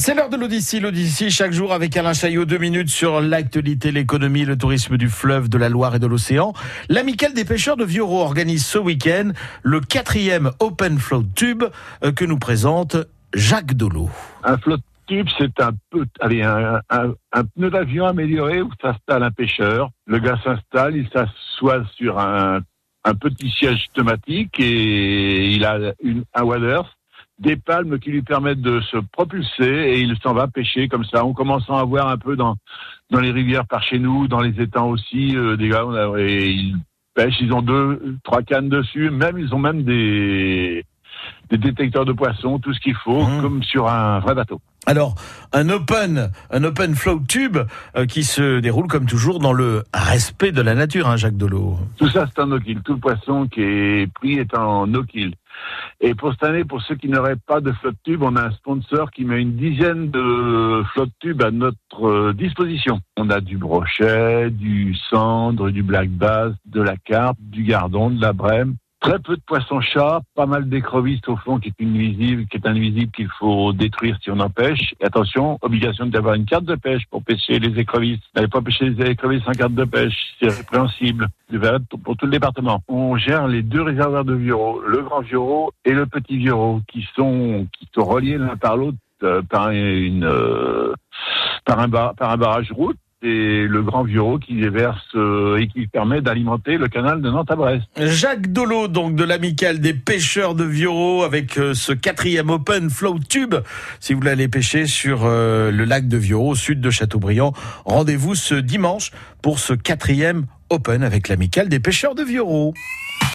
C'est l'heure de l'Odyssée. L'Odyssée, chaque jour avec Alain Chaillot, deux minutes sur l'actualité, l'économie, le tourisme du fleuve, de la Loire et de l'océan. L'amicale des pêcheurs de Vioro organise ce week-end le quatrième Open Float Tube euh, que nous présente Jacques Dolo. Un float tube, c'est un peu, allez, un, pneu d'avion amélioré où s'installe un pêcheur. Le gars s'installe, il s'assoit sur un, un petit siège thématique et il a une, un waders des palmes qui lui permettent de se propulser et il s'en va pêcher comme ça. On commence à en voir un peu dans dans les rivières par chez nous, dans les étangs aussi. Euh, des gars, on a- et ils pêchent. Ils ont deux, trois cannes dessus. Même ils ont même des des détecteurs de poissons, tout ce qu'il faut, Mmh. comme sur un vrai bateau. Alors, un open, un open float tube euh, qui se déroule comme toujours dans le respect de la nature, hein, Jacques Dolo. Tout ça, c'est en no-kill. Tout le poisson qui est pris est en no-kill. Et pour cette année, pour ceux qui n'auraient pas de flotte tube, on a un sponsor qui met une dizaine de flotte tubes à notre euh, disposition. On a du brochet, du cendre, du black bass, de la carpe, du gardon, de la brème. Très peu de poissons-chats, pas mal d'écrevisses au fond qui est invisible, qui est invisible qu'il faut détruire si on en pêche. Et attention, obligation d'avoir une carte de pêche pour pêcher les écrevisses. N'allez pas pêcher les écrevisses sans carte de pêche, c'est répréhensible. C'est pour- tout le département. On gère les deux réservoirs de Vioro, le Grand Vioro et le Petit Vioro, qui sont qui sont reliés l'un par l'autre euh, par une euh, par un bar- par un barrage route. Et le Grand Vioro qui les verse euh, et qui permet d'alimenter le canal de Nantes à Brest. Jacques Dolo, donc de l'amicale des pêcheurs de Vioro, avec euh, ce quatrième Open Float Tube. Si vous voulez aller pêcher sur euh, le lac de Vioro, au sud de Châteaubriand, rendez-vous ce dimanche pour ce quatrième Open avec l'amicale des pêcheurs de Vioro.